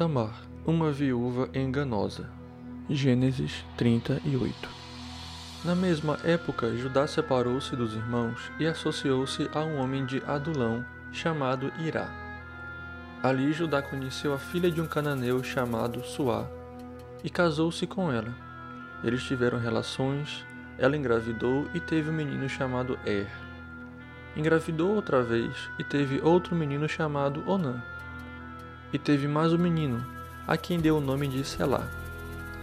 Tamar, uma viúva enganosa. Gênesis 38 Na mesma época, Judá separou-se dos irmãos e associou-se a um homem de Adulão, chamado Irá. Ali Judá conheceu a filha de um cananeu chamado Suá e casou-se com ela. Eles tiveram relações, ela engravidou e teve um menino chamado Er. Engravidou outra vez e teve outro menino chamado Onã. E teve mais um menino, a quem deu o nome de Selá.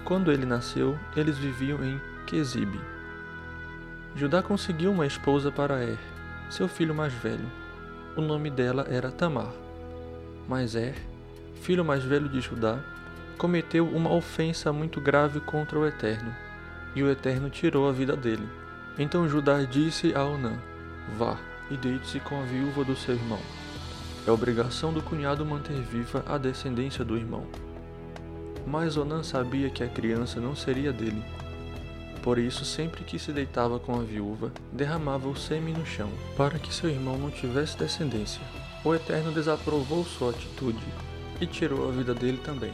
Quando ele nasceu, eles viviam em Quezibe. Judá conseguiu uma esposa para Er, seu filho mais velho. O nome dela era Tamar. Mas Er, filho mais velho de Judá, cometeu uma ofensa muito grave contra o Eterno, e o Eterno tirou a vida dele. Então Judá disse a Onã: Vá e deite-se com a viúva do seu irmão. É obrigação do cunhado manter viva a descendência do irmão. Mas Onã sabia que a criança não seria dele. Por isso, sempre que se deitava com a viúva, derramava o sêmen no chão, para que seu irmão não tivesse descendência. O Eterno desaprovou sua atitude e tirou a vida dele também.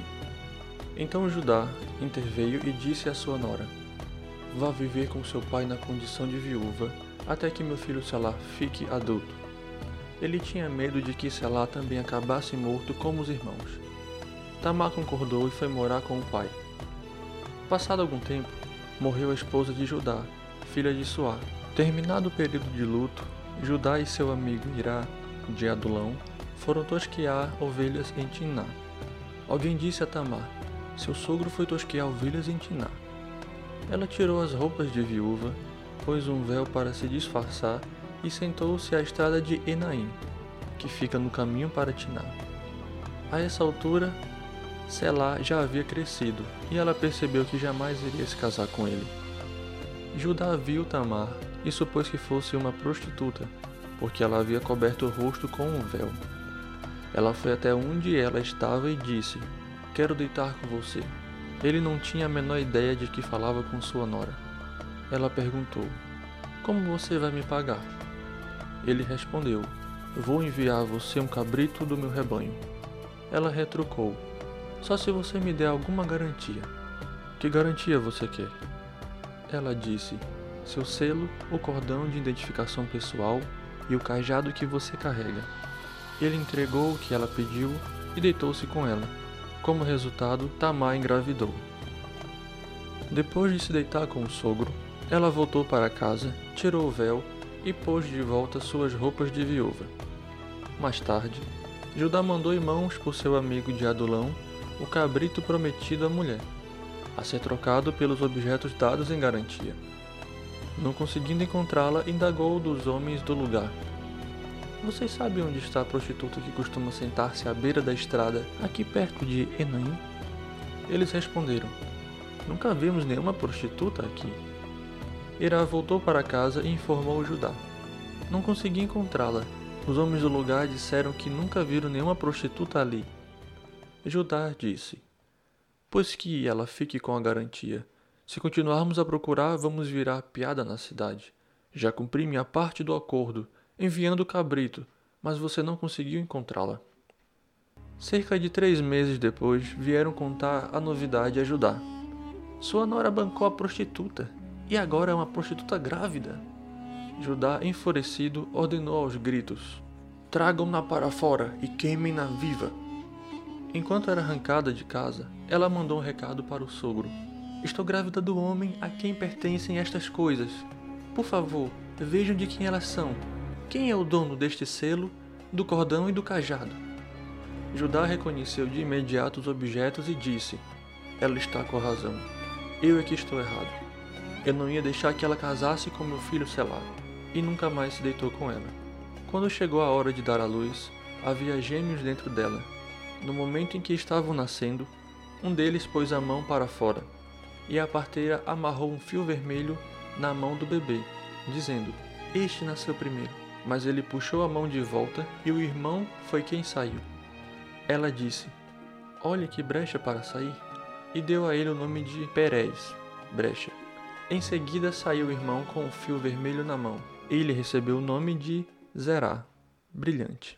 Então Judá interveio e disse à sua nora: Vá viver com seu pai na condição de viúva, até que meu filho Selá fique adulto. Ele tinha medo de que Selá também acabasse morto como os irmãos. Tamar concordou e foi morar com o pai. Passado algum tempo, morreu a esposa de Judá, filha de Suá. Terminado o período de luto, Judá e seu amigo Irá, de Adulão, foram tosquear ovelhas em Tiná. Alguém disse a Tamar: Seu sogro foi tosquear ovelhas em Tiná. Ela tirou as roupas de viúva, pôs um véu para se disfarçar e sentou-se à estrada de Enaim, que fica no caminho para Tiná. A essa altura, Selá já havia crescido e ela percebeu que jamais iria se casar com ele. Judá viu Tamar e supôs que fosse uma prostituta, porque ela havia coberto o rosto com um véu. Ela foi até onde ela estava e disse: Quero deitar com você. Ele não tinha a menor ideia de que falava com sua nora. Ela perguntou: Como você vai me pagar? Ele respondeu: Vou enviar a você um cabrito do meu rebanho. Ela retrucou: Só se você me der alguma garantia. Que garantia você quer? Ela disse: Seu selo, o cordão de identificação pessoal e o cajado que você carrega. Ele entregou o que ela pediu e deitou-se com ela. Como resultado, Tamar engravidou. Depois de se deitar com o sogro, ela voltou para casa, tirou o véu e pôs de volta suas roupas de viúva. Mais tarde, Judá mandou irmãos por seu amigo de Adulão o cabrito prometido à mulher, a ser trocado pelos objetos dados em garantia. Não conseguindo encontrá-la, indagou dos homens do lugar. Vocês sabem onde está a prostituta que costuma sentar-se à beira da estrada, aqui perto de Enaim? Eles responderam: Nunca vimos nenhuma prostituta aqui. Irá voltou para casa e informou Judá. Não consegui encontrá-la. Os homens do lugar disseram que nunca viram nenhuma prostituta ali. Judá disse: Pois que ela fique com a garantia. Se continuarmos a procurar, vamos virar piada na cidade. Já cumpri minha parte do acordo enviando o cabrito, mas você não conseguiu encontrá-la. Cerca de três meses depois, vieram contar a novidade a Judá. Sua nora bancou a prostituta, e agora é uma prostituta grávida. Judá, enfurecido, ordenou aos gritos: Tragam-na para fora e queimem-na viva. Enquanto era arrancada de casa, ela mandou um recado para o sogro: Estou grávida do homem a quem pertencem estas coisas. Por favor, vejam de quem elas são quem é o dono deste selo, do cordão e do cajado? Judá reconheceu de imediato os objetos e disse: Ela está com razão. Eu é que estou errado. Eu não ia deixar que ela casasse com meu filho selado. E nunca mais se deitou com ela. Quando chegou a hora de dar à luz, havia gêmeos dentro dela. No momento em que estavam nascendo, um deles pôs a mão para fora, e a parteira amarrou um fio vermelho na mão do bebê, dizendo: Este nasceu primeiro mas ele puxou a mão de volta e o irmão foi quem saiu. Ela disse: Olhe que brecha para sair, e deu a ele o nome de Pérez, brecha. Em seguida saiu o irmão com o fio vermelho na mão. Ele recebeu o nome de Zerá, brilhante.